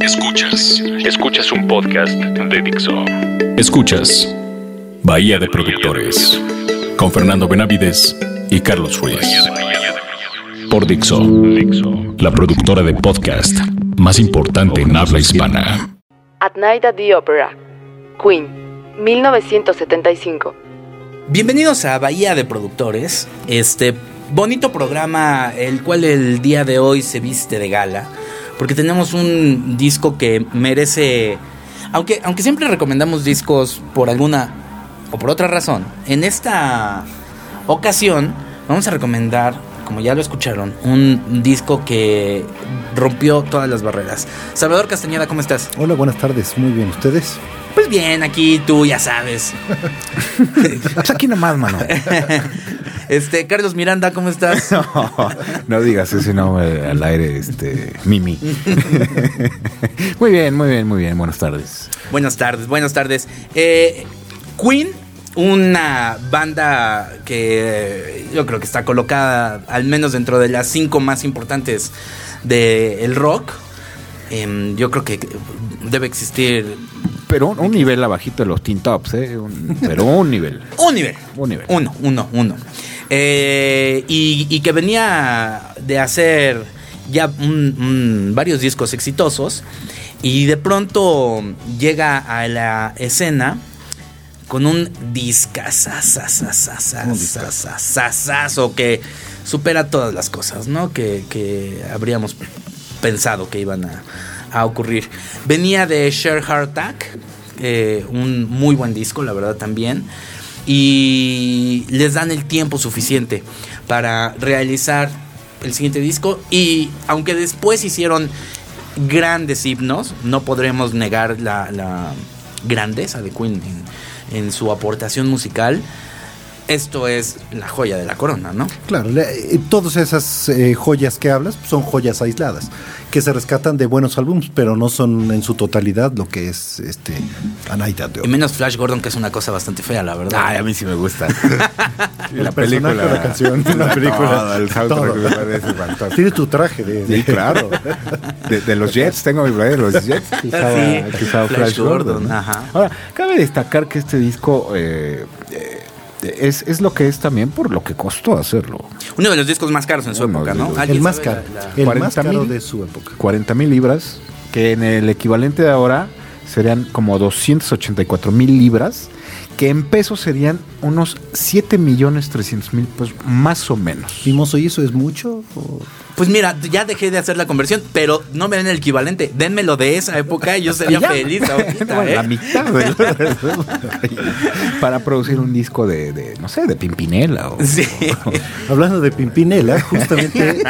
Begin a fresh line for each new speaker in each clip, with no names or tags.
Escuchas. Escuchas un podcast de Dixo. Escuchas Bahía de Productores con Fernando Benavides y Carlos Ruiz. Por Dixo, la productora de podcast más importante en habla hispana.
At Night at the Opera, Queen, 1975.
Bienvenidos a Bahía de Productores, este bonito programa el cual el día de hoy se viste de gala, porque tenemos un disco que merece, aunque, aunque siempre recomendamos discos por alguna o por otra razón, en esta ocasión vamos a recomendar, como ya lo escucharon, un disco que rompió todas las barreras. Salvador Castañeda, ¿cómo estás?
Hola, buenas tardes. Muy bien, ¿ustedes?
Pues bien, aquí tú ya sabes.
Pues aquí nomás, mano.
Este, Carlos Miranda, ¿cómo estás?
No, no digas ese nombre al aire, este, Mimi. muy bien, muy bien, muy bien. Buenas tardes.
Buenas tardes, buenas tardes. Eh, Queen, una banda que yo creo que está colocada al menos dentro de las cinco más importantes del rock. Em, yo creo que debe existir
Pero un, un nivel abajito de los Teen Tops, ¿eh? Un- pero un nivel.
un nivel.
Un nivel.
Uno, uno, uno. Eh, y, y que venía de hacer ya varios discos exitosos. Y de pronto llega a la escena con un discazazazazazazazazazo que supera todas las cosas, ¿no? Que, que habríamos pensado que iban a, a ocurrir. Venía de Share Heart Attack, eh, un muy buen disco, la verdad también. Y les dan el tiempo suficiente para realizar el siguiente disco. Y aunque después hicieron grandes himnos, no podremos negar la, la grandeza de Queen en, en su aportación musical. Esto es la joya de la corona, ¿no?
Claro, le- eh, todas esas eh, joyas que hablas son joyas aisladas, que se rescatan de buenos álbumes, pero no son en su totalidad lo que es este A Night at the
Y menos Flash Gordon, que es una cosa bastante fea, la verdad.
Ay, a mí sí me gusta.
El personaje, la canción, la película,
Todo, el soundtrack
todo.
me parece fantástico.
Tienes tu traje de,
Sí, claro. De, de los Jets, tengo mi playa de los Jets. que usaba-
Sí,
que usaba
Flash
Flash Gordon.
Gordon, ajá.
Ahora, cabe destacar que este disco eh, eh, es, es lo que es también por lo que costó hacerlo.
Uno de los discos más caros en su
Uno
época, ¿no?
los-
¿Alguien
el más caro,
la- la-
el más
40,000.
caro de su época.
40 mil libras, que en el equivalente de ahora serían como 284 mil libras, que en pesos serían unos 7 millones 300 mil pesos, más o menos.
Mimoso, ¿y eso es mucho? o-
Pues mira, ya dejé de hacer la conversión, pero no me den el equivalente. Denmelo de esa época y yo sería
Ya.
feliz ahorita,
Bueno,
¿eh?
La mitad de- para producir un disco de, de, no sé, de Pimpinela. O,
Sí.
Hablando de Pimpinela, justamente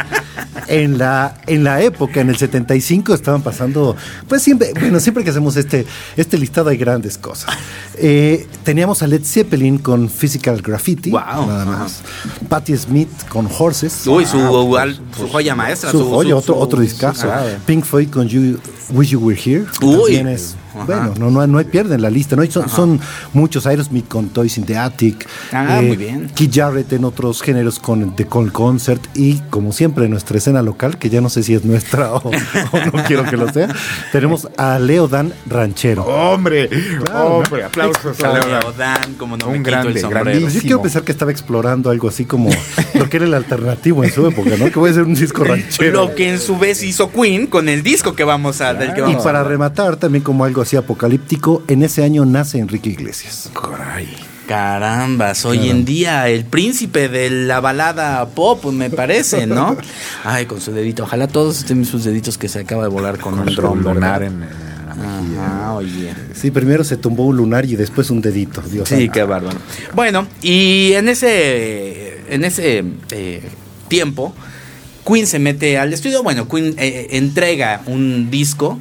en la, en la época, en el 75, estaban pasando, pues siempre, bueno, siempre que hacemos este, este listado hay grandes cosas. Eh, teníamos a Led Zeppelin con Physical Graffiti,
Wow.
nada más. Patti Smith con Horses.
Uy, su, al- su joya maestra.
Su joya, otro,
su-
otro discazo. Pink Floyd con you, Wish You Were Here.
Uy.
es, bueno, no, no, no hay pierde en la lista. ¿no? Son, son muchos. Aerosmith con Toys in the Attic.
Ah, muy bien.
Keith Jarrett en otros géneros con The Call Concert. Y como siempre, en nuestra escena local, que ya no sé si es nuestra o, o no quiero que lo sea, tenemos a Leo Dan Ranchero.
¡Hombre!
Claro,
¡Hombre! Aplausos a Leonardo.
Leo Dan, como no
Un
me quito
grande,
el sombrero.
grandísimo.
Yo quiero pensar que estaba explorando algo así como lo que era el alternativo en su época, ¿no? Que voy a hacer un disco ranchero.
Lo que en su vez hizo Queen con el disco que vamos a, del que
Y
vamos
para rematar, también como algo así apocalíptico, en ese año nace Enrique Iglesias.
Carambas, hoy en día el príncipe de la balada pop, me parece, ¿no? Ay, con su dedito. Ojalá todos estén sus deditos que se acaba de volar con, un
Con en, en la mejilla.
Ajá, oye.
Sí, primero se tumbó un lunar y después un dedito. Dios
Sí, qué bárbaro. Bueno, y en ese, en ese eh, tiempo, Queen se mete al estudio. Bueno, Queen eh, entrega un disco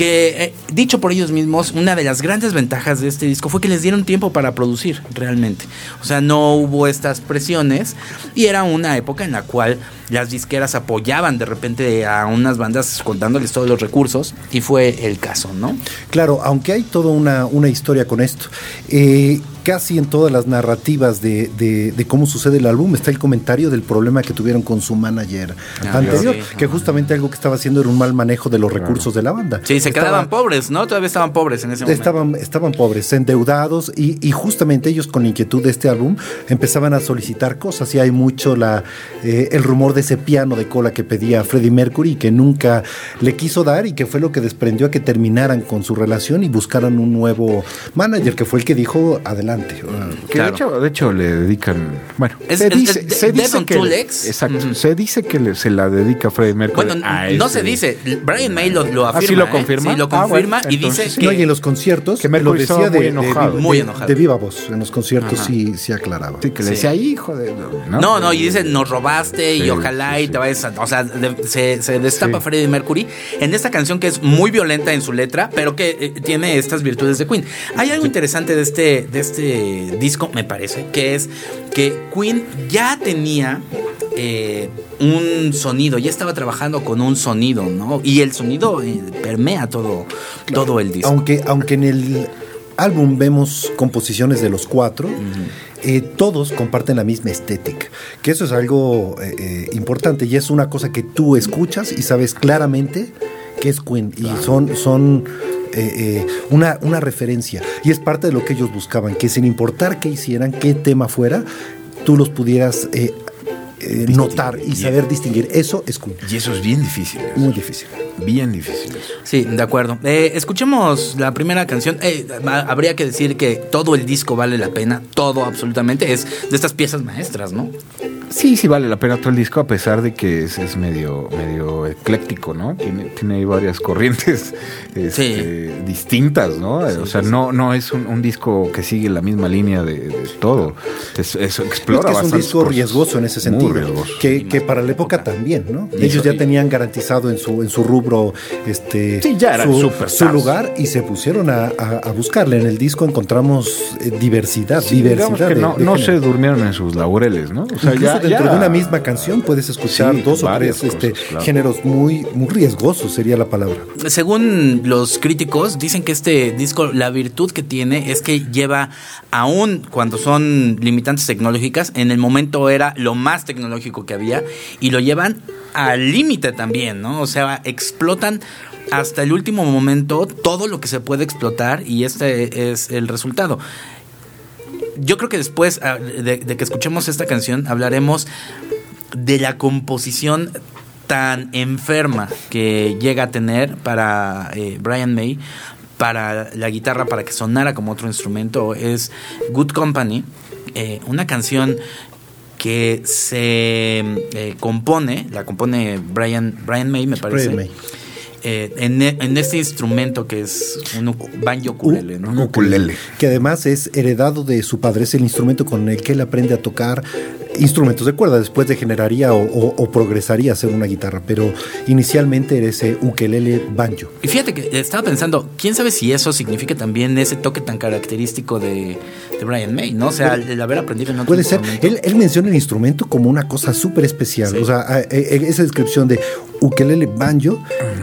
que, eh, dicho por ellos mismos, una de las grandes ventajas de este disco fue que les dieron tiempo para producir realmente. O sea, no hubo estas presiones y era una época en la cual las disqueras apoyaban de repente a unas bandas contándoles todos los recursos y fue el caso, ¿no?
Claro, aunque hay toda una, historia con esto. Eh, casi en todas las narrativas de, de- de cómo sucede el álbum está el comentario del problema que tuvieron con su manager
Ah,
anterior,
sí,
que justamente algo que estaba haciendo era un mal manejo de los recursos de la banda.
Sí, se quedaban pobres, ¿no? Todavía estaban pobres en ese momento.
Estaban, estaban pobres, endeudados y, y justamente ellos con la inquietud de este álbum empezaban a solicitar cosas y hay mucho la, eh, el rumor de ese piano de cola que pedía Freddie Mercury que nunca le quiso dar y que fue lo que desprendió a que terminaran con su relación y buscaran un nuevo manager que fue el que dijo adelante.
Que
Claro.
de, hecho, de hecho le dedican. Bueno,
Es-
se
es-
dice,
es
se dice que.
Two Legs.
Exacto.
Ujú.
Se dice que le- se la dedica Freddie Mercury.
Bueno,
a
no
ese-
se dice. Brian May lo, lo
¿Ah,
afirma.
sí lo
¿eh? Sí, lo
Ah,
confirma
bueno,
y
entonces
dice
sí.
que.
No, y en los conciertos
que
lo
Mercury
decía
estaba
de,
muy
de-
enojado.
de-
Muy enojado.
de viva voz. En los conciertos
Ajá.
sí, sí aclaraba.
Sí, que le
Sí.
decía, hijo de.
No, no, y dice, nos robaste y ojalá
sí,
y te vayas a... O sea, se, se destapa. Freddie Mercury en esta canción que es muy violenta en su letra, pero que eh, tiene estas virtudes de Queen. Hay algo interesante de este, de este disco, me parece, que es que Queen ya tenía eh, un sonido, ya estaba trabajando con un sonido, ¿no? Y el sonido eh, permea todo, todo el disco.
Aunque, aunque en el álbum vemos composiciones de los cuatro, eh, todos comparten la misma estética. Que eso es algo importante y es una cosa que tú escuchas y sabes claramente que es Queen. Y son, son eh, eh, una, una referencia. Y es parte de lo que ellos buscaban, que sin importar qué hicieran, qué tema fuera, tú los pudieras eh, eh, notar y saber distinguir. Eso es Queen.
Y eso es bien difícil. eso.
Muy difícil.
Bien difícil. eso.
Sí, de acuerdo. Eh, escuchemos la primera canción. Eh, ha- habría que decir que todo el disco vale la pena, todo absolutamente. Es de estas piezas maestras, ¿no?
Sí, sí vale la pena todo el disco, a pesar de que es, es medio, medio ecléctico, ¿no? Tiene, tiene ahí varias corrientes este, distintas, ¿no? o sea, no, no es un, un disco que sigue la misma línea de, de todo. Es, es- explora
Es que es un disco riesgoso en ese
Muy
sentido.
riesgoso.
Que, que para la época también, ¿no? Ellos ya tenían garantizado en su, en su rubro este,
Sí, ya
su, su lugar y se pusieron a, a- a buscarle. En el disco encontramos eh, diversidad,
Sí, digamos
diversidad.
que
de-
no,
de
no se durmieron en sus laureles, ¿no? O sea,
Incluso
ya-
dentro
ya-
de una misma canción puedes escuchar
Sí,
dos o tres este,
cosas, claro.
géneros muy, muy riesgosos, sería la palabra.
Según los críticos, dicen que este disco, la virtud que tiene es que lleva, aún cuando son limitantes tecnológicas, en el momento era lo más tecnológico que había, y lo llevan al límite también, ¿no? O sea, explotan hasta el último momento todo lo que se puede explotar, y este es el resultado. Yo creo que después ah, de, que escuchemos esta canción hablaremos de la composición tan enferma que llega a tener para eh, Brian May para la guitarra para que sonara como otro instrumento es Good Company eh, una canción que se eh, compone la compone Brian Brian May me parece
Brian May.
eh, en, e- en este instrumento que es un uku- banjo ukulele, ¿no?
Un ukulele.
que además es heredado de su padre, es el instrumento con el que él aprende a tocar instrumentos de cuerda, después degeneraría o, o- o progresaría a ser una guitarra, pero inicialmente era ese ukelele banjo.
Y fíjate que estaba pensando, quién sabe si eso significa también ese toque tan característico de, de Brian May, ¿no? O sea, el, el haber aprendido en otro
Puede ser, él, él menciona el instrumento como una cosa súper especial,
Sí.
o sea, a- e- esa descripción de ukelele banjo,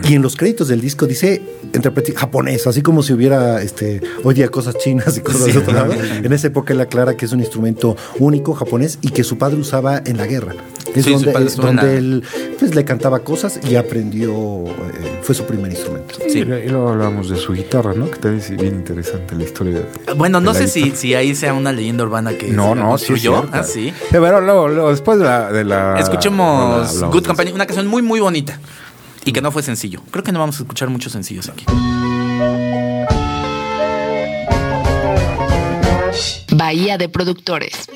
y en los créditos del disco dice interprete japonés, así como si hubiera, este, oye, cosas chinas y cosas
Sí.
de otro lado. En esa época él aclara que es un instrumento único japonés y que su padre usaba en la guerra. Es
Sí,
donde, es donde él pues, le cantaba cosas y aprendió, eh, fue su primer instrumento.
Sí.
Y luego hablamos de su guitarra, ¿no? Que también es bien interesante la historia. de-
Bueno, no sé si, si ahí sea una leyenda urbana que
No,
se
no, sí es
construyó. Ah, sí.
Pero luego, luego, después de la... De la
Escuchemos Good Company, una canción muy, muy bonita. Y que no fue sencillo. Creo que no vamos a escuchar muchos sencillos aquí.
Bahía de Productores.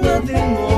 nothing more.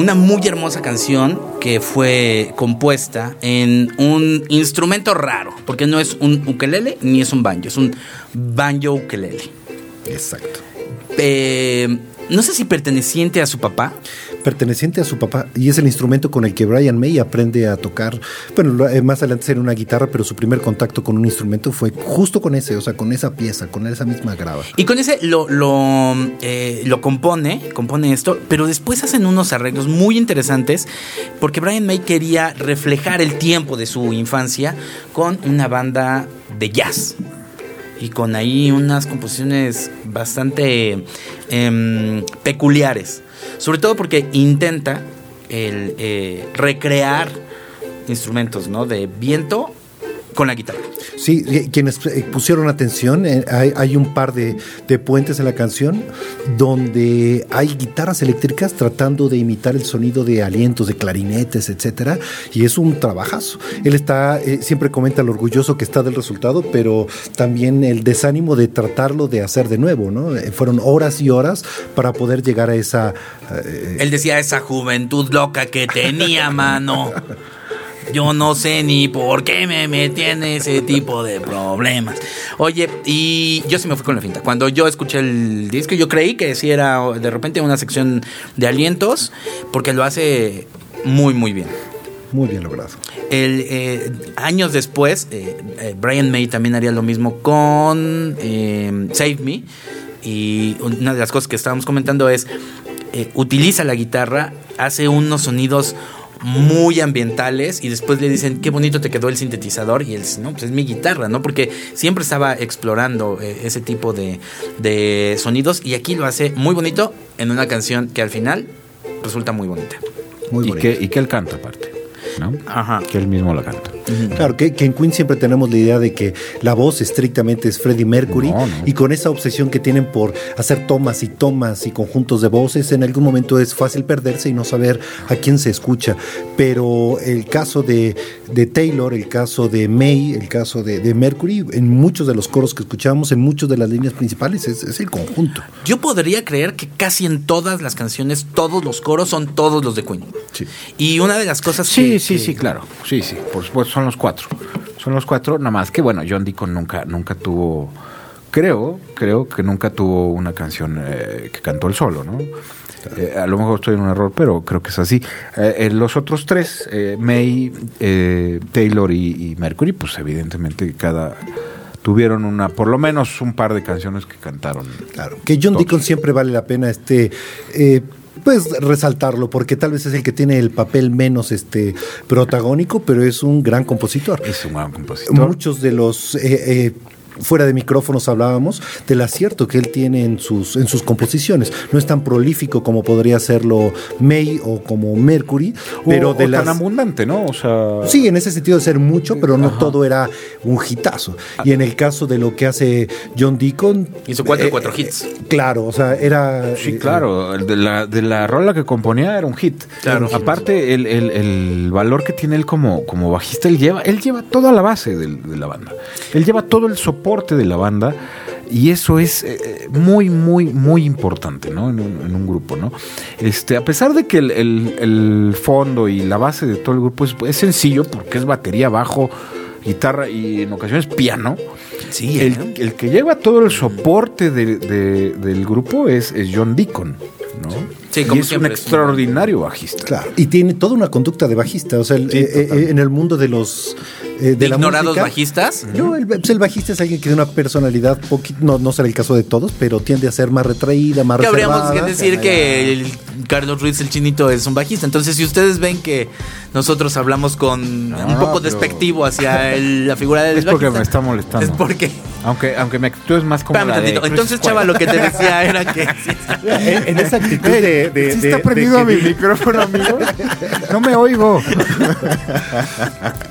Una muy hermosa canción que fue compuesta en un instrumento raro, porque no es un ukelele ni es un banjo, es un banjo ukelele.
Exacto.
Eh, no sé si perteneciente a su papá.
Perteneciente a su papá, y es el instrumento con el que Brian May aprende a tocar. Bueno, eh, más adelante será una guitarra, pero su primer contacto con un instrumento fue justo con ese, o sea, con esa pieza, con esa misma grava.
Y con ese lo, lo, eh, lo compone, compone esto, pero después hacen unos arreglos muy interesantes porque Brian May quería reflejar el tiempo de su infancia con una banda de jazz. Y con ahí unas composiciones bastante em, peculiares. Sobre todo porque intenta el, eh, recrear instrumentos ¿no? de viento con la guitarra.
Sí, quienes eh, pusieron atención, eh, hay, hay un par de, de puentes en la canción donde hay guitarras eléctricas tratando de imitar el sonido de alientos, de clarinetes, etcétera, y es un trabajazo. Él está, eh, siempre comenta lo orgulloso que está del resultado, pero también el desánimo de tratarlo de hacer de nuevo, ¿no? Fueron horas y horas para poder llegar a esa. eh,
Él decía esa juventud loca que tenía, mano. Yo no sé ni por qué me metí en ese tipo de problemas. Oye, y yo sí me fui con la finta. Cuando yo escuché el disco, yo creí que sí era de repente una sección de alientos, porque lo hace muy, muy bien.
muy bien logrado.
El, eh, años después, eh, eh, Brian May también haría lo mismo con eh, Save Me. Y una de las cosas que estábamos comentando es, utiliza la guitarra, hace unos sonidos muy ambientales y después le dicen qué bonito te quedó el sintetizador y él dice, no, pues es mi guitarra, ¿no? Porque siempre estaba explorando eh, ese tipo de, de sonidos y aquí lo hace muy bonito en una canción que al final resulta muy bonita.
Muy
y,
bonito.
que, y que él canta aparte, ¿no?
Ajá.
Que él mismo la canta.
Claro, que, que en Queen siempre tenemos la idea de que la voz estrictamente es Freddie Mercury
No, no.
y con esa obsesión que tienen por hacer tomas y tomas y conjuntos de voces, en algún momento es fácil perderse y no saber a quién se escucha. Pero el caso de, de Taylor, el caso de May, el caso de, de Mercury, en muchos de los coros que escuchamos, en muchas de las líneas principales, es, es el conjunto.
Yo podría creer que casi en todas las canciones, todos los coros son todos los de Queen.
Sí.
Y una de las cosas
Sí,
que-
sí,
que-
sí, claro. Sí, sí. Por supuesto, son los cuatro. Son los cuatro, nada más que bueno, John Deacon nunca, nunca tuvo, creo, creo que nunca tuvo una canción eh, que cantó él solo, ¿no? Eh, a lo mejor estoy en un error, pero creo que es así. Eh, los otros tres, May, Taylor y, y Mercury, pues evidentemente cada tuvieron una, por lo menos un par de canciones que cantaron.
Claro, que John
Todos.
Deacon siempre vale la pena este pues resaltarlo porque tal vez es el que tiene el papel menos este protagónico, pero es un gran compositor.
Es un gran compositor.
Muchos de los eh, eh, fuera de micrófonos hablábamos del acierto que él tiene en sus, en sus composiciones. No es tan prolífico como podría serlo May o como Mercury, pero
o,
de
o
las...
tan abundante, ¿no? O sea,
Sí, en ese sentido de ser mucho, pero no todo era un hitazo. Y en el caso de lo que hace John Deacon...
Hizo cuatro,
eh,
cuatro hits.
Claro, o sea, era...
Sí,
eh,
claro, el de la, de la rola que componía era un hit.
Claro.
Aparte, el, el- el valor que tiene él como, como bajista, él lleva, él lleva toda la base del- de, la banda. Él lleva todo el soporte de la banda. Y eso es eh, muy, muy, muy importante, ¿no? En un, en un grupo, ¿no? Este, a pesar de que el, el- el fondo y la base de todo el grupo es, es sencillo, porque es batería, bajo, guitarra y en ocasiones piano.
Sí,
El,
¿eh?
el que lleva todo el soporte de- de- del grupo es, es John Deacon, ¿no?
Sí,
y
como
es
siempre,
un
es un-
extraordinario bajista.
Claro, y tiene toda una conducta de bajista. O sea, el-
Sí,
eh, eh, en el mundo de los. eh, de la
Ignorados
música,
bajistas.
No, el, pues el bajista es alguien que tiene una personalidad, poqui- no, no será el caso de todos, pero tiende a ser más retraída, más
Que habríamos que decir que el Carlos Ruiz, el chinito, es un bajista. Entonces, si ustedes ven que nosotros hablamos con un
No,
poco
pero-
despectivo hacia el- la figura del
Es porque
bajista,
me está molestando.
Es porque.
Aunque, aunque mi actitud es más como
Espérame
la de
Entonces, chava, lo que te decía era que.
En, en esa actitud de. De-
¿Sí
de-
está
de
prendido
que
mi
di-
micrófono, amigo? No me oigo.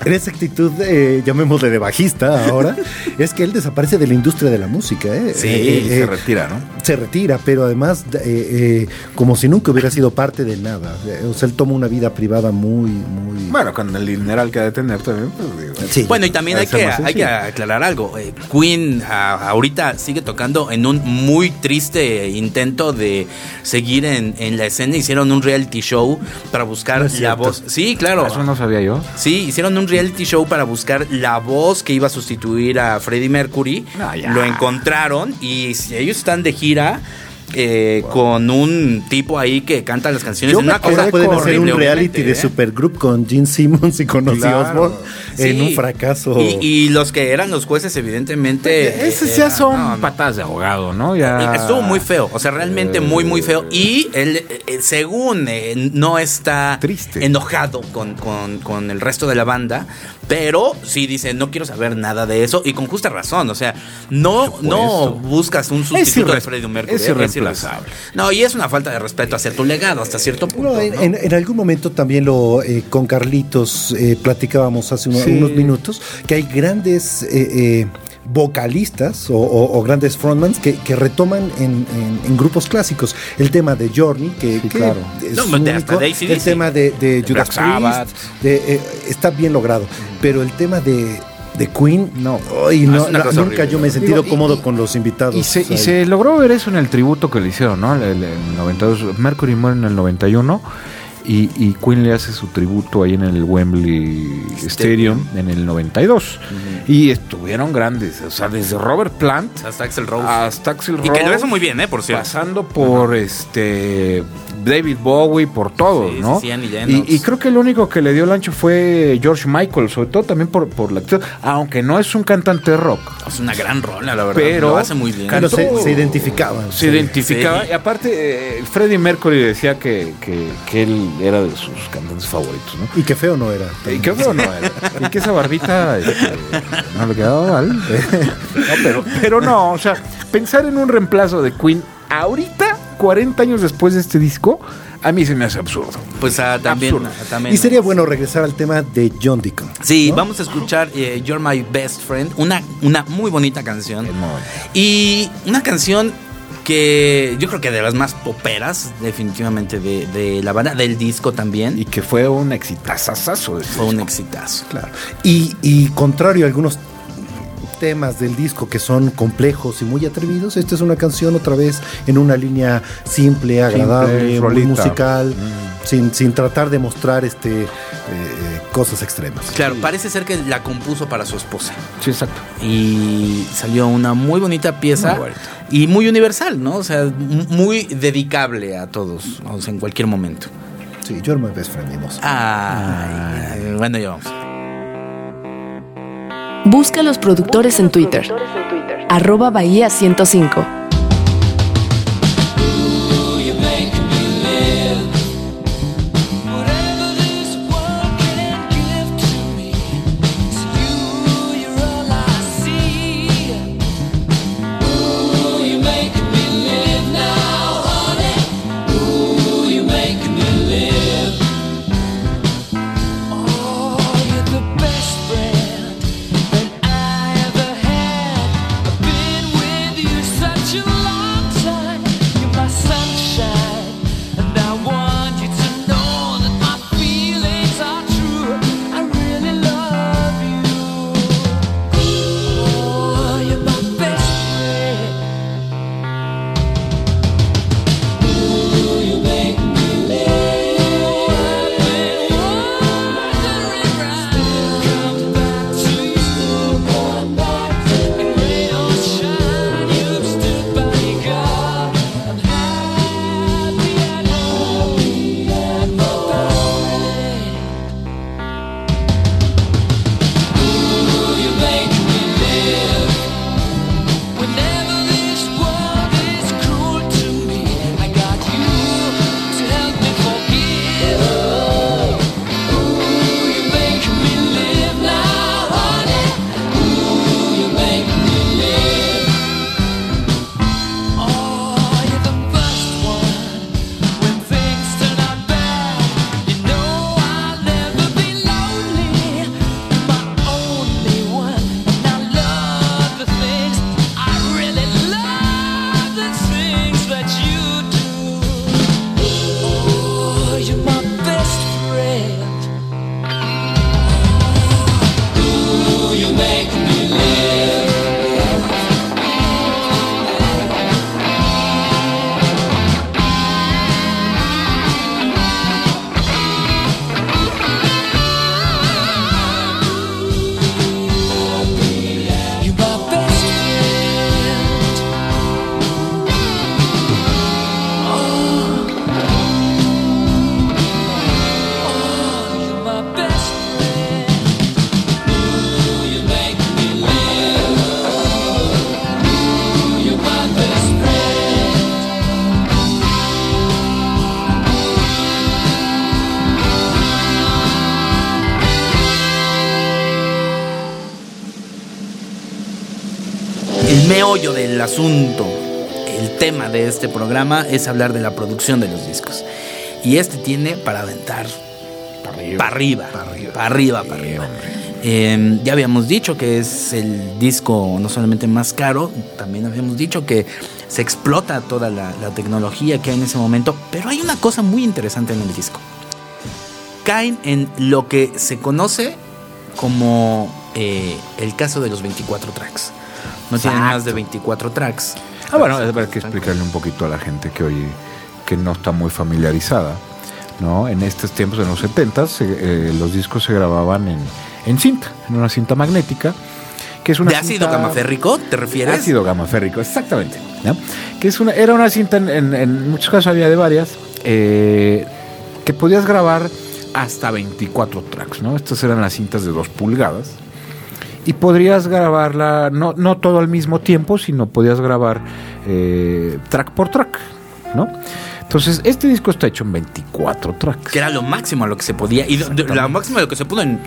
En esa actitud, eh, llamémosle de bajista ahora, es que él desaparece de la industria de la música. ¿eh?
Sí,
Eh,
Y se
eh,
retira, ¿no?
se retira, pero además eh, eh, como si nunca hubiera sido parte de nada. Eh, O sea, él toma una vida privada muy, muy...
Bueno, con el dineral que ha de tener también, pues digo.
Sí.
Bueno, y también
Ha
hay
de
que, hay que aclarar algo. Eh, Queen a- ahorita sigue tocando en un muy triste intento de seguir en, en la escena. Hicieron un reality show para buscar
No
la voz. Sí, claro.
Eso no sabía yo.
Sí, hicieron un reality show para buscar la voz que iba a sustituir a Freddie Mercury.
Ah.
Lo encontraron y si ellos están de gira eh, con un tipo ahí que canta las canciones
Yo
en
me
una cosa
pueden hacer un reality
obviamente,
de
¿eh?
supergroup con Gene Simmons y con Ozzy
Claro.
Osbourne en un fracaso.
Y, y los que eran los jueces, evidentemente.
Esos ya
eran-
son
no, no.
patadas de abogado, ¿no? Ya...
Estuvo muy feo, o sea, realmente muy, muy feo. Y él, eh, eh, según eh, no está
Triste.
enojado con, con- con el resto de la banda, pero sí dice, no quiero saber nada de eso. Y con justa razón, o sea, no, no buscas un sustituto de Freddie Mercury.
es
¿eh?
irreemplazable.
No, y es una falta de respeto hacia tu legado hasta cierto punto.
No, en,
¿no?
en- en algún momento también lo eh, con Carlitos eh, platicábamos hace uno-
Sí.
Unos minutos que hay grandes eh, eh, vocalistas o, o- o grandes frontmans que, que retoman en, en- en grupos clásicos el tema de Journey que,
Sí,
que
claro.
es
No, de hasta
único,
de AC/DC.
el tema de, de Judas. Priest de, eh, está bien logrado pero el tema de, de Queen
No.
ay,
No, cosa
nunca
horrible.
yo me he sentido
Digo,
cómodo
y-
con los invitados
Y se, y se logró ver eso en el tributo que le hicieron, ¿no? El, el- el 92. Mercury muere en el 91 y, y Queen le hace su tributo ahí en el Wembley Stadium en el 92. Y estuvieron grandes, o sea, desde Robert Plant
Hasta Axel Rose.
hasta Axel
y que lo
Rose,
hizo muy bien, ¿eh? Por cierto.
Pasando por este David Bowie, por todos,
Sí,
¿no?
sí,
y, creo que el único que le dio el ancho fue George Michael, sobre todo también por, por la actitud, aunque no es un cantante de rock.
Es una gran rola, la verdad.
Pero-
lo hace muy bien.
Se,
cantó-
se identificaban
Se identificaba.
Sí.
Y aparte, eh, Freddie Mercury decía que, que, que él era de sus cantantes favoritos, ¿no?
y que feo no era
Y que feo no era. Y que esa barbita este, no le quedaba mal. No, pero, pero no, o sea, pensar en un reemplazo de Queen ahorita, 40 años después de este disco, a mí se me hace absurdo.
Pues ah, también,
Absurdo.
ah, también.
Y sería bueno regresar al tema de John Deacon.
Sí,
¿no?
vamos a escuchar eh, You're My Best Friend, una, una muy bonita canción. Y una canción que yo creo que de las más poperas, definitivamente, de, de la banda, del disco también.
Y que fue un exitazazazo. este
fue un exitazo.
Claro. Y, y contrario a algunos temas del disco que son complejos y muy atrevidos, esta es una canción otra vez en una línea simple, agradable, muy
rolita.
musical, sin, sin tratar de mostrar este eh, cosas extremas.
Claro, parece ser que la compuso para su esposa.
Sí, exacto.
Y salió una muy bonita pieza
Muy
y muy universal, ¿no? O sea, muy dedicable a todos, o sea, en cualquier momento.
Sí, You're My Best Friend, hermoso.
Ay, bueno, ya vamos.
Busca a los productores en Twitter. Arroba Bahía 105.
Meollo del asunto, el tema de este programa es hablar de la producción de los discos. Y este tiene para aventar para arriba, para arriba, para arriba, para arriba. Eh, ya habíamos dicho que es el disco no solamente más caro, también habíamos dicho que se explota toda la, la tecnología que hay en ese momento, pero hay una cosa muy interesante en el disco. Caen en lo que se conoce como eh, el caso de los 24 tracks. No tienen más de 24 tracks.
Ah, bueno, habrá que explicarle un poquito a la gente que hoy que no está muy familiarizada. ¿no? En estos tiempos, en los 70 eh, los discos se grababan en, en cinta, en una cinta magnética. Que es una
¿De ácido
cinta-
gamaférrico te refieres?
Ácido gamaférrico, exactamente. ¿no? Que es una, era una cinta, en, en- en muchos casos había de varias, eh, que podías grabar hasta 24 tracks, ¿no? Estas eran las cintas de 2 pulgadas. Y podrías grabarla, no, no todo al mismo tiempo, sino podías grabar eh, track por track, ¿no? Entonces, este disco está hecho en 24 tracks.
Que era lo máximo a lo que se podía. Y lo máximo a lo que se pudo en,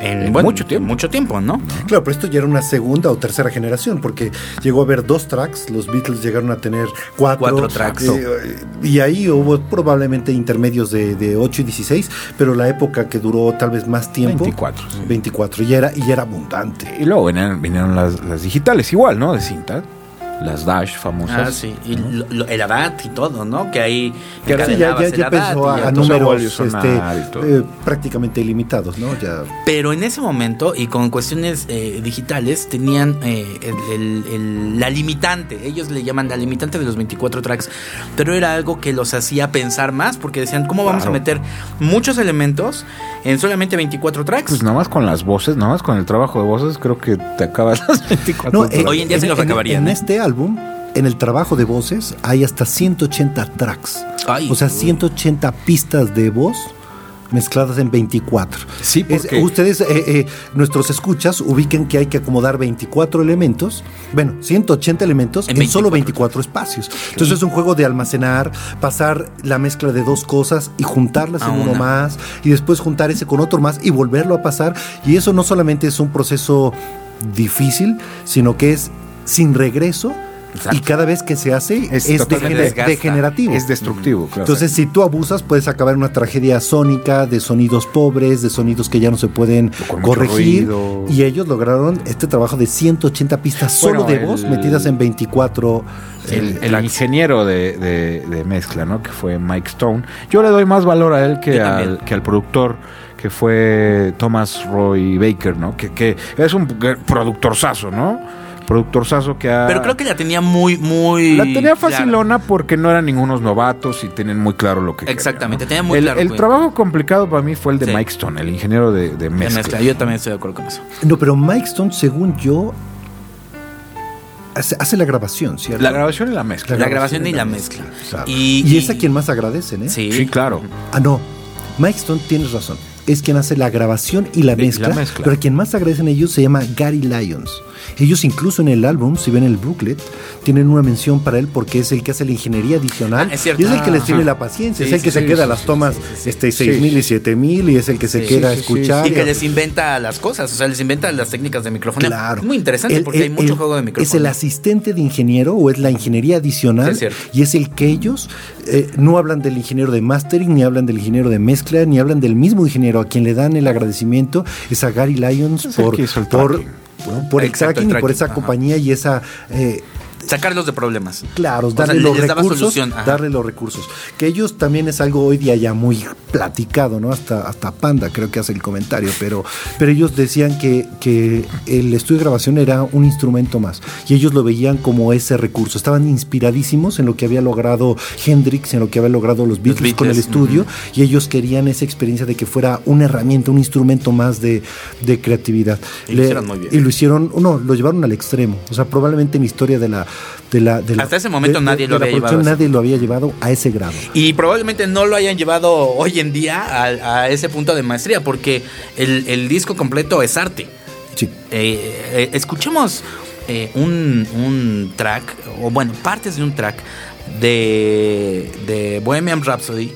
en, bueno,
mucho tiempo.
mucho tiempo, ¿no?
Claro, pero esto ya era una segunda o tercera generación, porque llegó a haber dos tracks, los Beatles llegaron a tener cuatro,
Cuatro tracks.
eh, y ahí hubo probablemente intermedios de, de 8 y 16, pero la época que duró tal vez más tiempo.
24, sí.
24, y era, y era abundante.
Y luego vinieron, vinieron las, las digitales, igual, ¿no? De cinta. Las Dash famosas.
Ah, sí. Y lo- lo- el ADAT y todo, ¿no? Que ahí
Que ahora sí, ya, ya, ya
y
a,
ya
a números este, eh, prácticamente ilimitados, ¿no? Ya
Pero en ese momento, y con cuestiones eh, digitales, tenían eh, el- el- el- la limitante. Ellos le llaman la limitante de los 24 tracks. Pero era algo que los hacía pensar más, porque decían, ¿cómo vamos
Claro.
a meter muchos elementos en solamente 24 tracks?
Pues nada más con las voces, nada más con el trabajo de voces, creo que te acabas las 24
No,
tracks.
eh,
Hoy en día se los acabarían,
En
¿eh?
este álbum, en el trabajo de voces, hay hasta 180 tracks.
Ay,
o sea,
uy.
180 pistas de voz mezcladas en 24.
Sí,
Es-
porque-
ustedes, eh, eh, nuestros escuchas, ubiquen que hay que acomodar 24 elementos, bueno, 180 elementos
En
en, solo
24
24 espacios. Entonces es un juego de almacenar, pasar la mezcla de dos cosas y juntarlas
A
en uno
una.
más, y después juntar ese con otro más y volverlo a pasar. Y eso no solamente es un proceso difícil, sino que es sin regreso.
Exacto.
Y cada vez que se hace
Es
es,
totalmente
degener-
desgasta.
degenerativo.
Es destructivo, claro.
Entonces, si tú abusas, puedes acabar en una tragedia sónica de sonidos pobres, de sonidos que ya no se pueden corregir. Y ellos lograron este trabajo de 180 pistas
Bueno,
solo de
el-
voz metidas en 24.
el,
eh,
el ingeniero de, de- de mezcla, ¿no? Que fue Mike Stone. Yo le doy más valor a él que, al, que al productor, que fue Thomas Roy Baker, ¿no? Que, que es un productorzazo, ¿no? Productorzazo que ha...
Pero creo que la tenía muy, muy.
La tenía
clara.
facilona porque no eran ningunos novatos y tienen muy claro lo que querían,
Exactamente,
¿no?
tenía muy
el,
claro
El trabajo complicado para mí fue el de
Sí.
Mike Stone, el ingeniero de, de
De
mezcla.
mezcla. Yo también estoy de acuerdo con eso.
No, pero Mike Stone, según yo, hace, hace la grabación, ¿cierto?
La grabación y la mezcla.
La grabación y la mezcla. Y-
Y,
y-
es a quien más agradecen, ¿eh?
Sí.
Sí, claro.
Ah, no. Mike Stone, tienes razón. Es quien hace la grabación y la,
Y la
mezcla,
mezcla.
Pero a quien más agradecen ellos se llama Gary Lyons. Ellos incluso en el álbum, si ven el booklet, tienen una mención para él porque es el que hace la ingeniería adicional.
Ah, es cierto.
Y es el que les tiene la paciencia,
Sí,
es el que
sí,
se
sí,
queda a
sí,
las tomas
sí,
este,
Sí.
6000 y 7000 y es el que se
Sí,
queda
sí,
a
sí, sí.
escuchar.
Y que les inventa las cosas, o sea, les inventa las técnicas de micrófono.
Claro.
Es muy interesante porque hay mucho juego de micrófono.
Es el asistente de ingeniero o es la ingeniería adicional.
Sí, es cierto.
y es el que ellos eh, no hablan del ingeniero de mastering, ni hablan del ingeniero de mezcla, ni hablan del mismo ingeniero. A quien le dan el agradecimiento es a Gary Lyons
Es el
por,
que hizo el
por. Por-
Exacto,
y por esa
ajá.
compañía y esa. eh,
Sacarlos de problemas.
Claro,
O sea,
darle los recursos, darle los recursos. Que ellos también es algo hoy día ya muy platicado, ¿no? Hasta, hasta Panda creo que hace el comentario, pero, pero ellos decían que, que el estudio de grabación era un instrumento más y ellos lo veían como ese recurso. Estaban inspiradísimos en lo que había logrado Hendrix, en lo que había logrado los Beatles, con el estudio y ellos querían esa experiencia de que fuera una herramienta, un instrumento más de, de creatividad.
Y lo hicieron muy bien.
Y lo hicieron, no, lo llevaron al extremo. O sea, probablemente en la historia de la... De la, de la-
Hasta ese momento
de-
nadie lo había llevado.
Nadie lo había llevado a ese grado.
Y probablemente no lo hayan llevado hoy en día a, a ese punto de maestría, porque el, el disco completo es arte.
Sí.
Eh, eh, escuchemos eh, un, un track, o bueno, partes de un track de, de Bohemian Rhapsody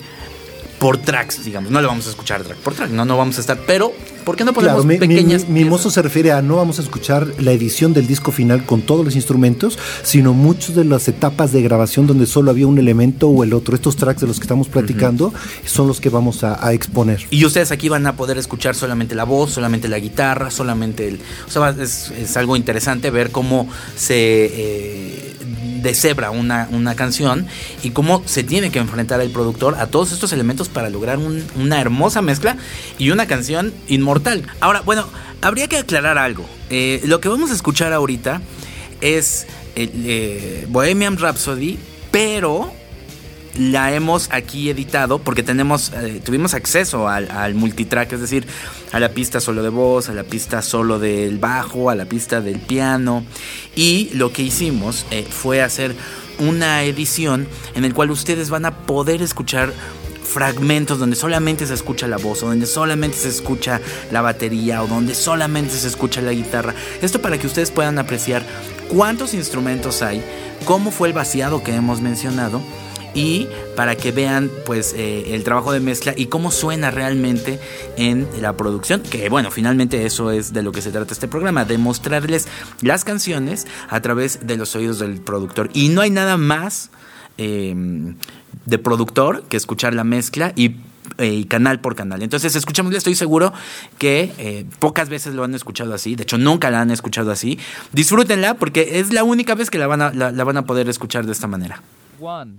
por tracks, digamos. No le vamos a escuchar track por track, no, no vamos a estar. Pero, ¿por qué no ponemos
Claro, mi, mi-
pequeñas
mi-
piezas?
se refiere a no vamos a escuchar la edición del disco final con todos los instrumentos, sino muchas de las etapas de grabación donde solo había un elemento o el otro. Estos tracks de los que estamos platicando son los que vamos a, a exponer.
Y ustedes aquí van a poder escuchar solamente la voz, solamente la guitarra, solamente el... O sea, es, es algo interesante ver cómo se eh, deshebra una, una canción y cómo se tiene que enfrentar el productor a todos estos elementos para lograr un- una hermosa mezcla y una canción inmortal. Ahora, bueno, habría que aclarar algo. Eh, lo que vamos a escuchar ahorita es el, eh, Bohemian Rhapsody, pero la hemos aquí editado porque tenemos eh, tuvimos acceso al, multitrack, es decir, a la pista solo de voz, a la pista solo del bajo, a la pista del piano. Y lo que hicimos eh, fue hacer una edición en el cual ustedes van a poder escuchar fragmentos donde solamente se escucha la voz, o donde solamente se escucha la batería, o donde solamente se escucha la guitarra. Esto para que ustedes puedan apreciar cuántos instrumentos hay, cómo fue el vaciado que hemos mencionado y para que vean pues eh, el trabajo de mezcla y cómo suena realmente en la producción que bueno finalmente eso es de lo que se trata este programa de mostrarles las canciones a través de los oídos del productor y no hay nada más eh, de productor que escuchar la mezcla y eh, y canal por canal. Entonces, escuchémosla, estoy seguro que eh, pocas veces lo han escuchado así, de hecho nunca la han escuchado así. Disfrútenla porque es la única vez que la van a, la van a poder escuchar de esta manera.
One,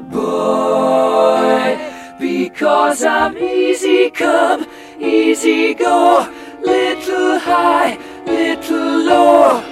Boy, because I'm easy come, easy go, little high, little low.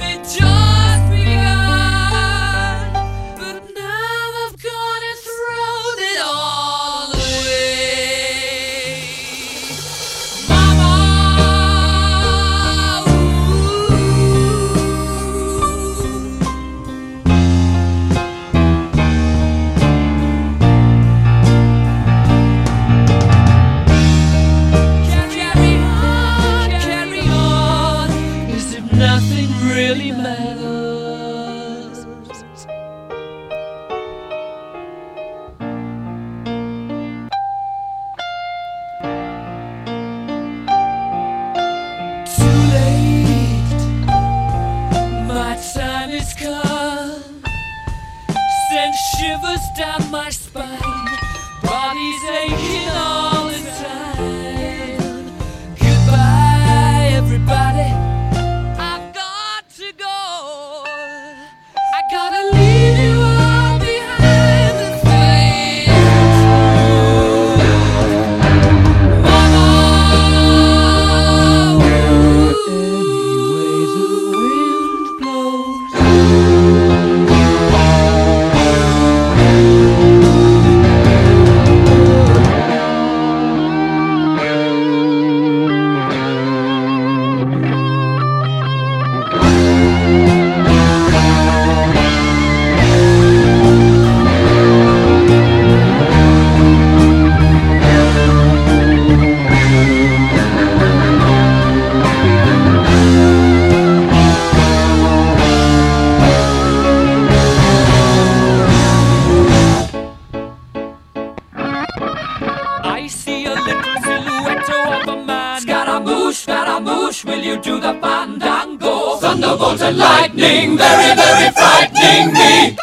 you do the fandango? Thunderbolt and lightning, very, very frightening me.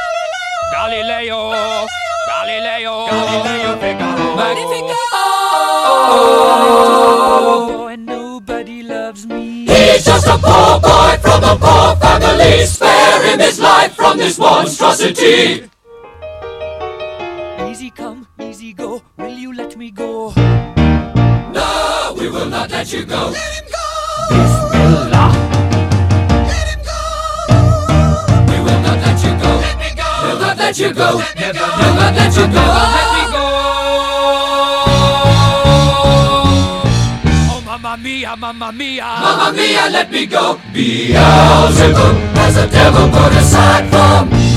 Galileo, Galileo, Galileo Figaro. Magnifico. Oh, and nobody loves me.
He's just a poor boy from a poor family, sparing his life from this monstrosity.
Easy come, easy go. Will you let me go?
No, we will not let you go. Let him go. Let you go. Let me go. We'll not let you go. Never, we'll not let you go.
Let me go. Oh, mamma mia, mamma mia.
Mamma mia, let me go. Beelzebub has a devil put aside for for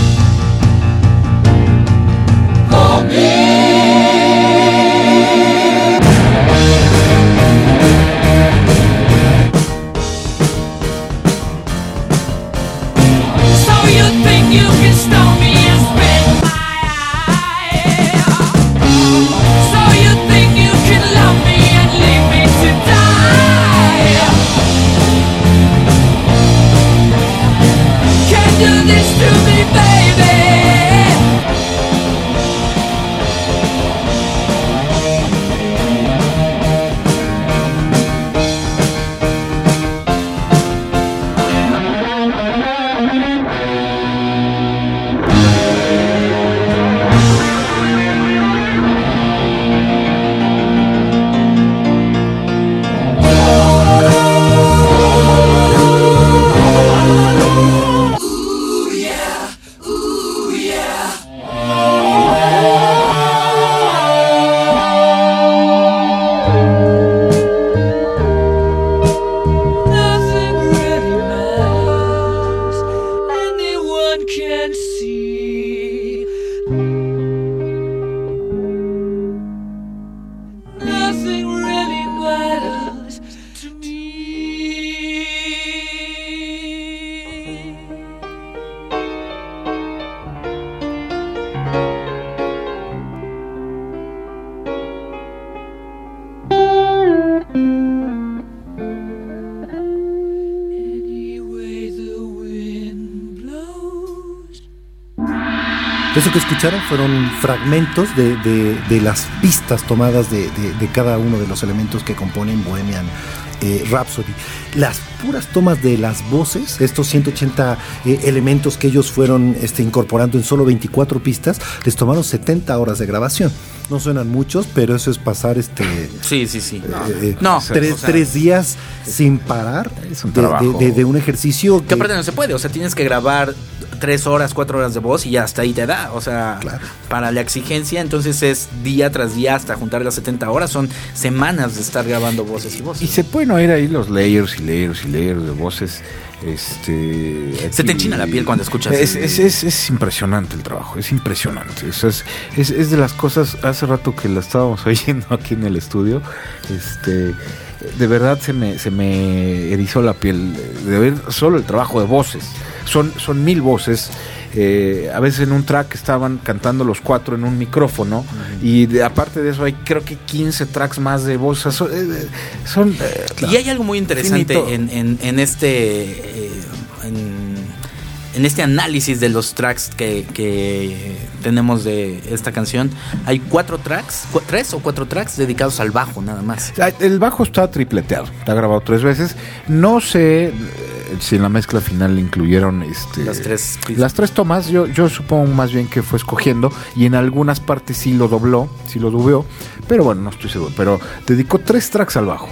Eso que escucharon fueron fragmentos de, de- de las pistas tomadas de, de- cada uno de los elementos que componen Bohemian eh, Rhapsody. Las puras tomas de las voces, estos 180 eh, elementos que ellos fueron este, incorporando en solo 24 pistas, les tomaron 70 horas de grabación. No suenan muchos, pero eso es pasar este
Sí, sí, sí.
eh,
No,
tres,
o sea,
tres días sin parar
Es un
de, de- de- de un ejercicio
Que
que,
aparte no se puede, o sea, tienes que grabar tres horas, cuatro horas de voz y ya hasta ahí te da. O sea,
Claro.
para la exigencia, entonces es día tras día hasta juntar las 70 horas. Son semanas de estar grabando voces y voces.
Y se pueden oír ahí los layers y layers y layers de voces. Este,
Se te enchina la piel cuando escuchas.
Es, es, es, es impresionante el trabajo, es impresionante. Es, es, es de las cosas, hace rato que la estábamos oyendo aquí en el estudio, este, de verdad se me, se me erizó la piel de ver solo el trabajo de voces. Son, son mil voces. eh, a veces en un track estaban cantando los cuatro en un micrófono y de- aparte de eso hay creo que 15 tracks más de voces. Son, eh, son, eh,
Y hay algo muy interesante en, en- en este en, en este análisis de los tracks que, que tenemos de esta canción. Hay cuatro tracks, cu- tres o cuatro tracks dedicados al bajo nada más.
El bajo está tripleteado, está grabado tres veces. No sé si en la mezcla final le incluyeron este,
Las tres
las tres tomas. Yo, yo supongo más bien que fue escogiendo y en algunas partes sí lo dobló, sí lo dubeó, pero bueno, no estoy seguro. Pero dedicó tres tracks al bajo.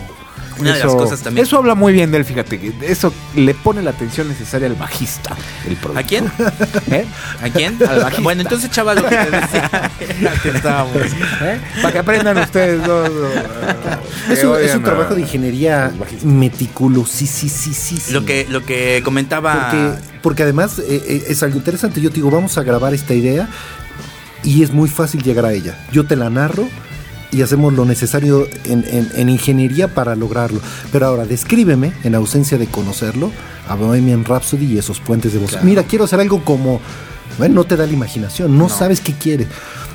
Una de las cosas también-
Eso habla muy bien de él, fíjate. que Eso le pone la atención necesaria al bajista. El
¿A quién?
¿Eh?
¿A quién?
Al bajista.
Bueno, entonces, chaval, lo que te decía era que estábamos.
¿Eh? Para que aprendan ustedes dos. eh,
Es un, es un trabajo de ingeniería meticulosísima.
Lo que, lo que comentaba.
Porque, porque además eh, es algo interesante. Yo te digo, vamos a grabar esta idea y es muy fácil llegar a ella. Yo te la narro y hacemos lo necesario en, en- en ingeniería para lograrlo. Pero ahora, descríbeme, en ausencia de conocerlo, a Bohemian Rhapsody y esos puentes de voz. Mira, quiero hacer algo como... Bueno, no te da la imaginación, no, sabes qué quiere.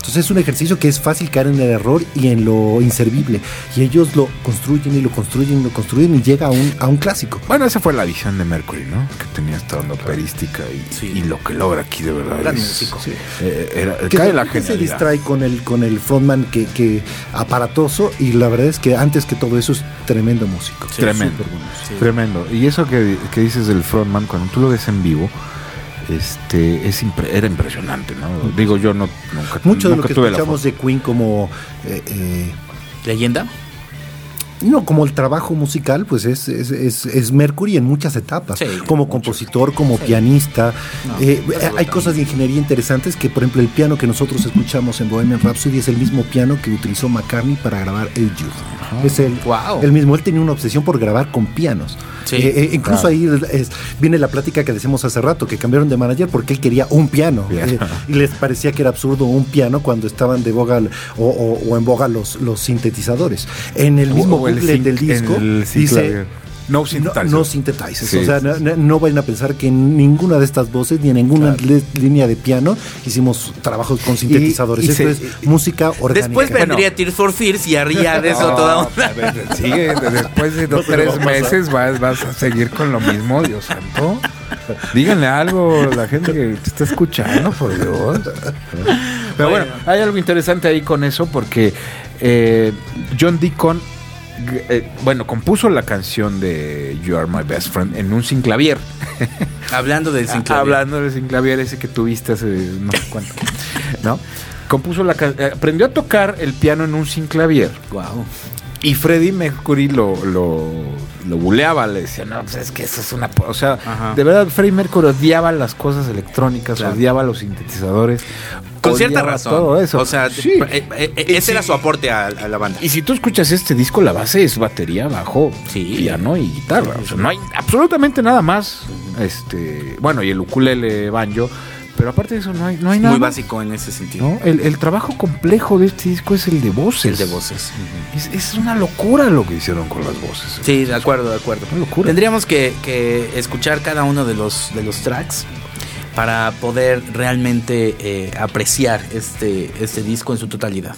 Entonces es un ejercicio que es fácil caer en el error y en lo inservible. Y ellos lo construyen y lo construyen y lo construyen y llega a un, a un clásico.
Bueno, esa fue la visión de Mercury, ¿no? Que tenía esta onda operística y, y lo que logra aquí de verdad.
Gran
es-
músico.
eh, era-
que
cae la
se distrae con el con el frontman que, que aparatoso y la verdad es que antes que todo eso es tremendo músico.
Sí,
Tremendo.
bueno. Sí.
Tremendo. Y eso que, que dices del frontman, cuando tú lo ves en vivo, este es impre- era impresionante, ¿no? Digo, yo no nunca,
Mucho de lo que
tuve
escuchamos de Queen como eh, eh,
¿Leyenda?
no como el trabajo musical pues es, es, es- es Mercury en muchas etapas
Sí,
como
mucho.
compositor como pianista
No,
Eh, hay cosas de ingeniería interesantes que por ejemplo el piano que nosotros escuchamos en Bohemian Rhapsody es el mismo piano que utilizó McCartney para grabar El Jude es el,
Wow.
el mismo él tenía una obsesión por grabar con pianos
Sí.
Eh, eh, incluso ahí es- viene la plática que decíamos hace rato que cambiaron de manager porque él quería un piano. Eh, y les parecía que era absurdo un piano cuando estaban de boga o, o- o en boga los, los sintetizadores en el mismo
O el
del disco
el
dice
No
no,
synthesizer.
no synthesizers.
Sí,
o sea,
sí,
no, no- no vayan a pensar que en ninguna de estas voces ni en ninguna línea de piano hicimos trabajos con sintetizadores.
y
Esto
se-
es música orgánica.
Después vendría Tears for Fears y haría de eso
No,
toda
a ver, Sigue, después de dos,
No,
tres meses vas, vas a seguir con lo mismo, Dios santo. Díganle algo a la gente que te está escuchando, por Dios. Pero bueno, hay algo interesante ahí con eso porque eh, John Deacon, eh, bueno, compuso la canción de You Are My Best Friend en un sinclavier.
Hablando del
Ah,
sinclavier.
Hablando del sinclavier ese que tuviste hace no sé cuánto. ¿No? Compuso la eh, aprendió a tocar el piano en un sinclavier.
Wow.
Y Freddie Mercury lo, lo, lo buleaba, le decía, no, pues es que eso es una... po-". O sea,
Ajá.
de verdad, Freddie Mercury odiaba las cosas electrónicas,
Claro.
odiaba los sintetizadores.
Con cierta razón.
Todo eso.
O sea,
Sí.
eh, eh, eh, ese era su aporte a, a la banda.
Y si tú escuchas este disco, la base es batería, bajo,
Sí.
piano y guitarra. O sea, no hay absolutamente nada más. Este, bueno, y el ukulele banjo. Pero aparte de eso, no hay, no hay nada.
Muy básico en ese sentido.
¿no? El, el trabajo complejo de este disco es el de voces.
El de voces.
Es, es una locura lo que hicieron con las voces.
Sí, de acuerdo, de acuerdo.
Una locura.
Tendríamos que, que escuchar cada uno de los, de los tracks para poder realmente eh, apreciar este, este disco en su totalidad.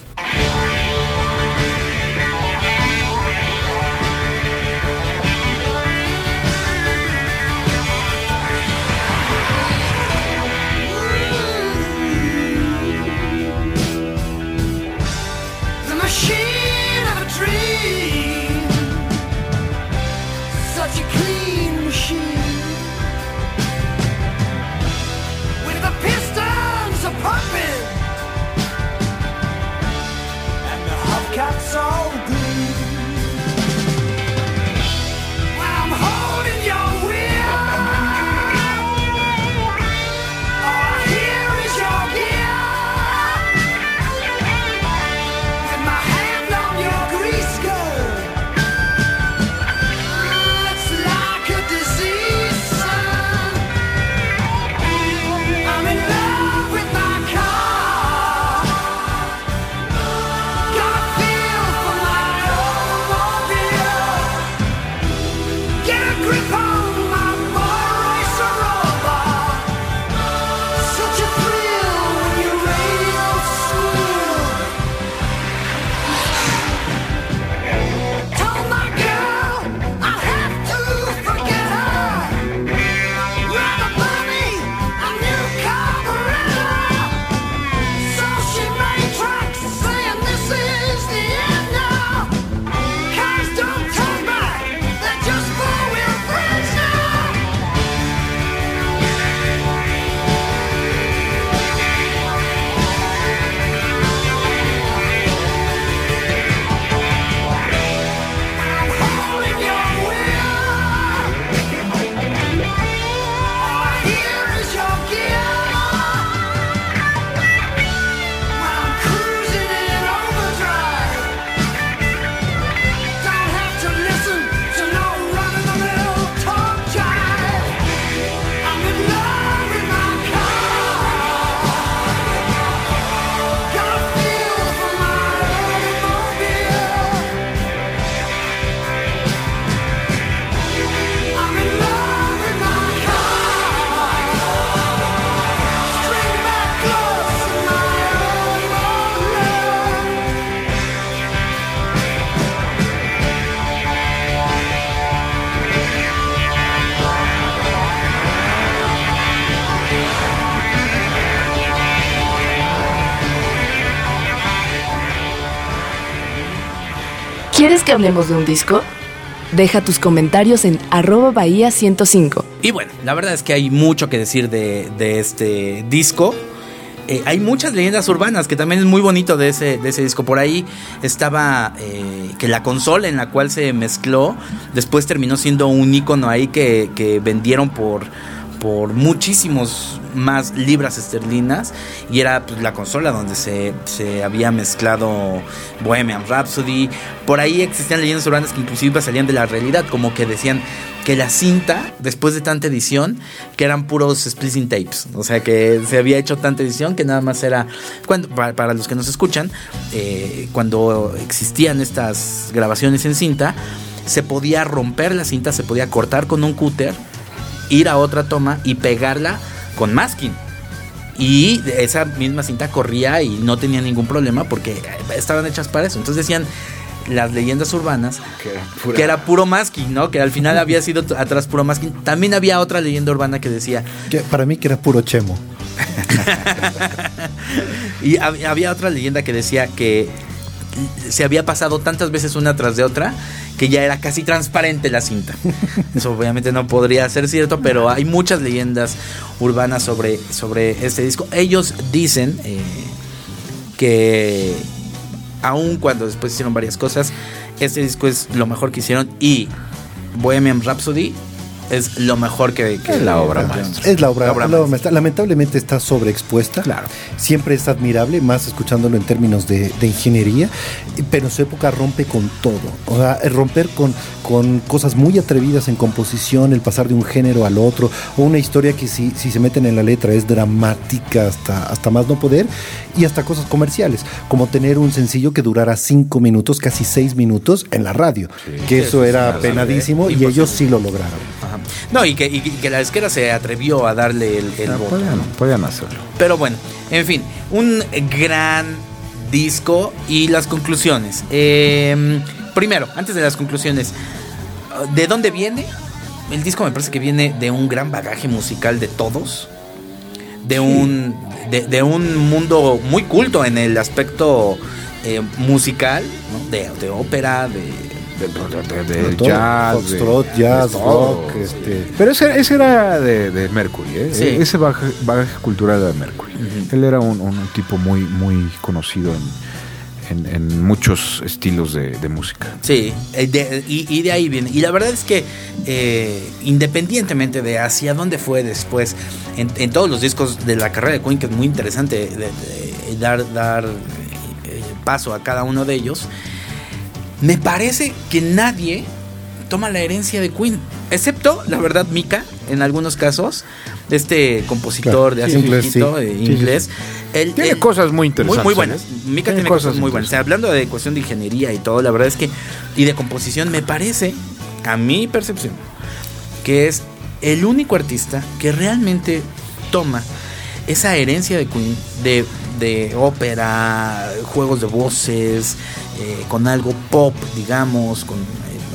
¿Quieres que hablemos de un disco? Deja tus comentarios en arroba bahía 105.
Y bueno, la verdad es que hay mucho que decir de, este disco. Eh, hay muchas leyendas urbanas, que también es muy bonito de ese, disco. Por ahí estaba eh, que la consola en la cual se mezcló, después terminó siendo un icono ahí que vendieron por, por muchísimos más libras esterlinas. Y era pues, la consola donde se, se había mezclado Bohemian Rhapsody. Por ahí existían leyendas urbanas que inclusive salían de la realidad, como que decían que la cinta, después de tanta edición, que eran puros splitting tapes. O sea, que se había hecho tanta edición que nada más era. Cuando, para, los que nos escuchan, eh, cuando existían estas grabaciones en cinta, se podía romper la cinta, se podía cortar con un cúter, ir a otra toma y pegarla con masking. Y esa misma cinta corría y no tenía ningún problema porque estaban hechas para eso. Entonces decían las leyendas urbanas
Que era pura-
que era puro masking, ¿no? Que al final había sido atrás puro masking. También había otra leyenda urbana que decía,
Que para mí que era puro chemo.
y hab- había otra leyenda que decía que se había pasado tantas veces una tras de otra que ya era casi transparente la cinta. Eso obviamente no podría ser cierto, pero hay muchas leyendas urbanas sobre, sobre este disco. Ellos dicen eh, que aun cuando después hicieron varias cosas, este disco es lo mejor que hicieron y Bohemian Rhapsody es lo mejor que, que
Es la obra maestra.
Es la obra,
La obra
la obra
maestra.
Lamentablemente está sobreexpuesta.
Claro.
Siempre es admirable, más escuchándolo en términos de, de ingeniería, pero en su época rompe con todo. O sea, romper con, con cosas muy atrevidas en composición, el pasar de un género al otro, o una historia que si, si se meten en la letra es dramática hasta, hasta más no poder, y hasta cosas comerciales, como tener un sencillo que durara cinco minutos, casi seis minutos en la radio, que eso era penadísimo y ellos sí lo lograron.
Ajá. No, y que, y que la disquera se atrevió a darle el, el
Ah,
voto.
podían, hacerlo.
Pero bueno, en fin, un gran disco y las conclusiones. Eh, primero, antes de las conclusiones, ¿de dónde viene? El disco me parece que viene de un gran bagaje musical de todos. De un, de, de un mundo muy culto en el aspecto eh, musical, ¿no? de, de ópera, de,
De,
Todo,
jazz, de-
jazz,
de todo.
rock, este,
Pero ese, ese era de, de Mercury, ¿eh?
Sí.
Ese bagaje, bagaje cultural era de Mercury. Él era un, un tipo muy, muy conocido en, en- en muchos estilos de, música.
Sí, eh, de- y, y de ahí viene. Y la verdad es que eh, independientemente de hacia dónde fue después, en, en todos los discos de la carrera de Queen, que es muy interesante dar, dar eh, paso a cada uno de ellos, me parece que nadie toma la herencia de Queen, excepto, la verdad, Mika, en algunos casos, este compositor
Claro,
de hace
inglés,
poquito,
sí.
eh,
Sí, sí,
inglés. él-
Tiene
él-
cosas muy interesantes.
muy, muy buenas.
¿eh?
Mika tiene, cosas, muy buenas. O sea, hablando de cuestión de ingeniería y todo, la verdad es que. Y de composición, me parece, a mi percepción, que es el único artista que realmente toma esa herencia de Queen, de, de ópera, juegos de voces, eh, con algo pop, digamos, con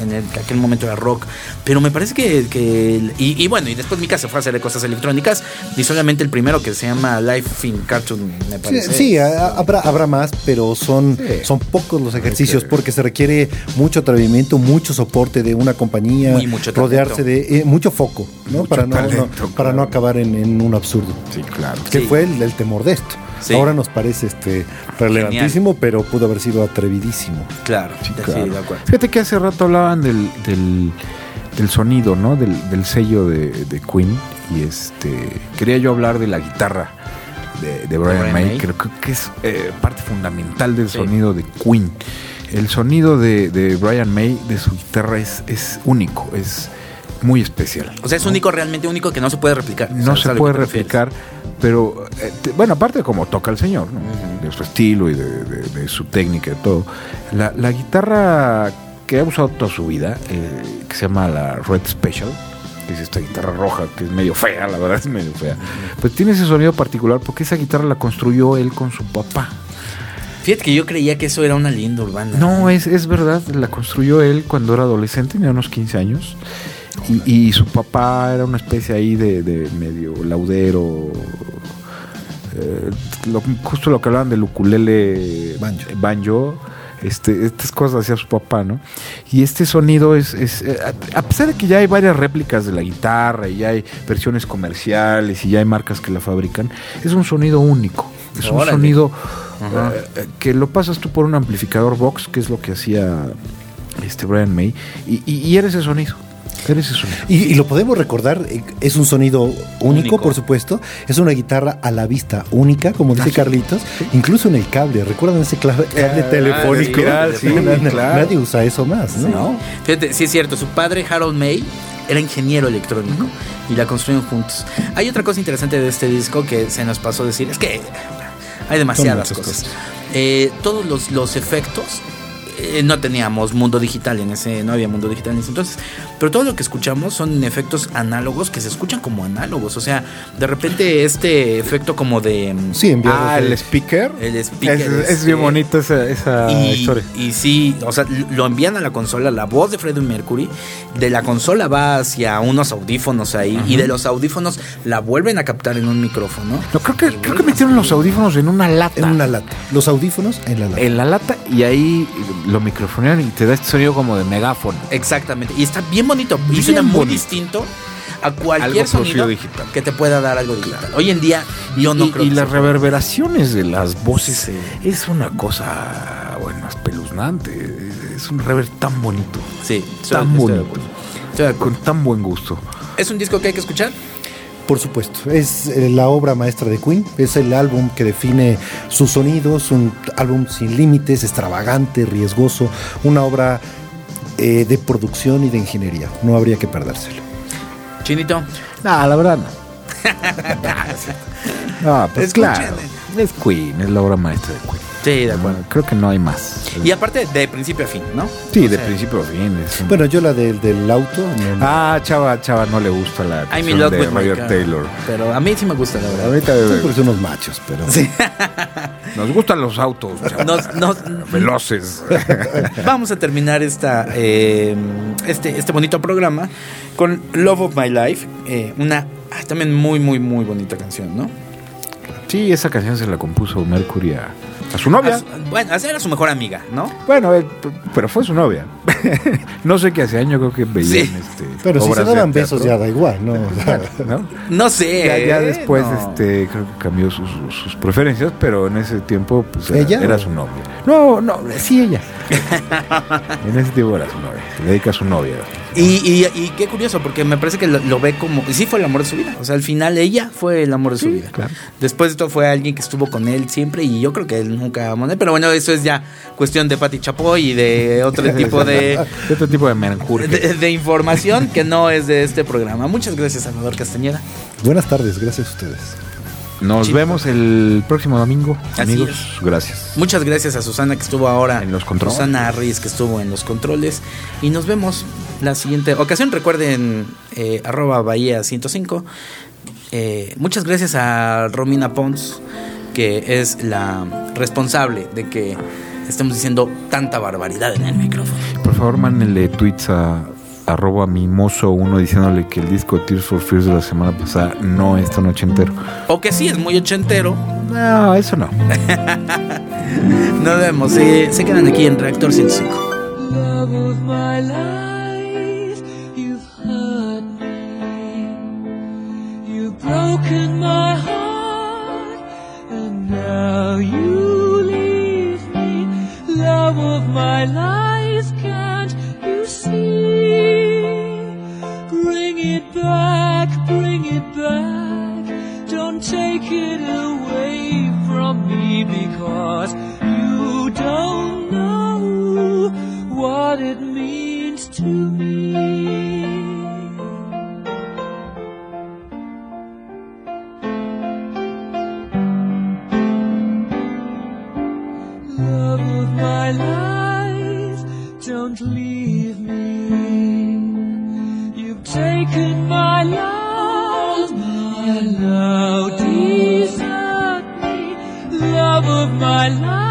en el, aquel momento era rock, pero me parece que, que y, y bueno, y después Mika se fue a hacer cosas electrónicas y solamente el primero que se llama Life in Cartoon, me
Sí,
parece.
sí, a- habrá, habrá más, pero son,
Sí.
son pocos los ejercicios
que-
porque se requiere mucho atrevimiento, mucho soporte de una compañía,
mucho
rodearse de eh, mucho foco, ¿no?
Mucho
para no,
talento,
no- para
claro.
no acabar en, en un absurdo.
Sí, claro.
Que
Sí.
fue el, el temor de esto.
Sí.
Ahora nos parece este relevantísimo, pero pudo haber sido atrevidísimo.
Claro,
Sí, claro.
de acuerdo.
Fíjate que hace rato hablaban del, del, del sonido, ¿no? Del, del sello de, de Queen. Y este quería yo hablar de la guitarra de, de Brian,
Brian
May.
May.
Creo que, que es eh, parte fundamental del
Sí.
sonido de Queen. El sonido de, de Brian May, de su guitarra, es, es único, es muy especial.
O sea, es único, realmente único que no se puede replicar.
No
¿Sabes a
se puede
refieres?
replicar, pero eh, te- bueno, aparte de cómo toca el señor, ¿no? de su estilo y de, de- de su técnica y todo. La, la guitarra que ha usado toda su vida, eh, que se llama la Red Special, que es esta guitarra roja, que es medio fea, la verdad es medio fea, pues tiene ese sonido particular porque esa guitarra la construyó él con su papá.
Fíjate que yo creía que eso era una leyenda urbana.
No, es, es verdad, la construyó él cuando era adolescente, tenía unos 15 años. Y, y su papá era una especie ahí de, de medio laudero. eh, lo- justo lo que hablaban del ukulele
Banjo.
banjo, Este, estas cosas hacía su papá, ¿no? Y este sonido es, es, eh, a pesar de que ya hay varias réplicas de la guitarra y ya hay versiones comerciales y ya hay marcas que la fabrican, es un sonido único. Es un sonido eh, que lo pasas tú por un amplificador box, que es lo que hacía este Brian May, y, y, y eres ese sonido. Ese sonido.
Y, y lo podemos recordar, eh, es un sonido único,
Único.
por supuesto. Es una guitarra a la vista única, como dice Carlitos. Incluso en el cable. ¿Recuerdan ese cla- cable telefónico?
espiral, sí, claro.
Nadie usa eso más, ¿no?
No. Fíjate, sí es cierto, su padre Harold May era ingeniero electrónico y la construyeron juntos. Hay otra cosa interesante de este disco que se nos pasó a decir, es que hay demasiadas cosas.
cosas.
Eh, todos los, los efectos, eh, no teníamos mundo digital en ese, no había mundo digital en ese entonces, pero todo lo que escuchamos son efectos análogos que se escuchan como análogos, o sea, de repente este efecto como de... mm,
Sí,
Ah, el speaker.
El speaker,
Es, es
este,
bien bonito esa, esa
y,
historia.
y sí, o sea, lo envían a la consola, la voz de Freddie Mercury, de la consola va hacia unos audífonos ahí, y de los audífonos la vuelven a captar en un micrófono.
No, creo que, creo que metieron los audífonos en una lata.
en una lata. Los audífonos en la lata.
En la lata y ahí lo microfonean y te da este sonido como de megáfono.
Exactamente, y está bien bonito, y
Bien
suena muy
bonito.
distinto a cualquier
Algo
sonido
digital.
que te pueda dar algo digital. Hoy en día yo no
y,
creo
y
que
las reverberaciones de las voces
Sí.
es una cosa, bueno, espeluznante. Es un rever tan bonito.
Sí,
tan
estoy de
bonito.
acuerdo. Estoy de acuerdo.
Con tan buen gusto.
¿Es un disco que hay que escuchar?
Por supuesto, es eh, la obra maestra de Queen, es el álbum que define sus sonidos, un álbum sin límites, extravagante, riesgoso, una obra eh, de producción y de ingeniería, no habría que perdérselo.
Chinito.
No, la verdad no. no, pues
Escuchen.
claro. Es Queen, es la obra maestra de Queen.
Sí, de acuerdo.
No, creo que no hay más.
Y aparte, de principio a fin, ¿no?
sí,
O
de
sea,
principio a fin. es un-
Bueno, yo la del, del auto, no, no.
Ah, Chava, Chava no le gusta la
I'm in
canción
love
de Roger. Taylor.
Pero a mí sí me gusta, la verdad.
Ahorita
Sí, porque son unos machos, pero
nos gustan los autos, Chava.
Nos- nos-
veloces.
Vamos a terminar esta, eh, este, este bonito programa con Love of My Life, eh, una ah, también muy, muy, muy bonita canción, ¿no?
sí, esa canción se la compuso Mercury a, a su
A
novia.
su- bueno, esa era su mejor amiga, ¿no?
Bueno, él- p- pero fue su novia. no sé qué hace año creo que veían
Sí.
este,
pero si se daban besos ya da igual, ¿no?
¿no?
No sé.
Ya, ya
¿eh?
después
No.
este creo que cambió sus, sus preferencias, pero en ese tiempo pues, era,
¿Ella
era su novia. No, no, sí ella. en ese tiempo era su novia. Se le dedica a su novia.
Y, y, y qué curioso, porque me parece que lo, lo ve como. Sí, fue el amor de su vida. O sea, al final ella fue el amor de su vida.
claro.
Después de todo, fue alguien que estuvo con él siempre. Y yo creo que él nunca amó. Pero bueno, eso es ya cuestión de Pati Chapoy y de otro tipo de.
De otro tipo de
de, de información que no es de este programa. Muchas gracias, Salvador Castañeda.
buenas tardes, gracias a ustedes.
Nos vemos el próximo domingo,
Así
amigos.
es.
Gracias.
Muchas gracias a Susana que estuvo ahora
En los controles.
Susana Arris que estuvo en los controles. Y nos vemos la siguiente ocasión. Recuerden eh, arroba Bahía 105. Eh, muchas gracias a Romina Pons, que es la responsable de que estemos diciendo tanta barbaridad en el micrófono.
Por favor, mándenle tweets a arroba mimoso uno diciéndole que el disco Tears for Fears de la semana pasada no es tan ochentero.
O que sí, es muy ochentero.
No, eso no.
Nos vemos. eh, se quedan aquí en Reactor 105.
love of my life, you've hurt me. You've broken my heart, and now you my life, can't you see? Bring it back, bring it back. Don't take it away from me because you don't know what it means to me. Taken my love, me. Love of my life,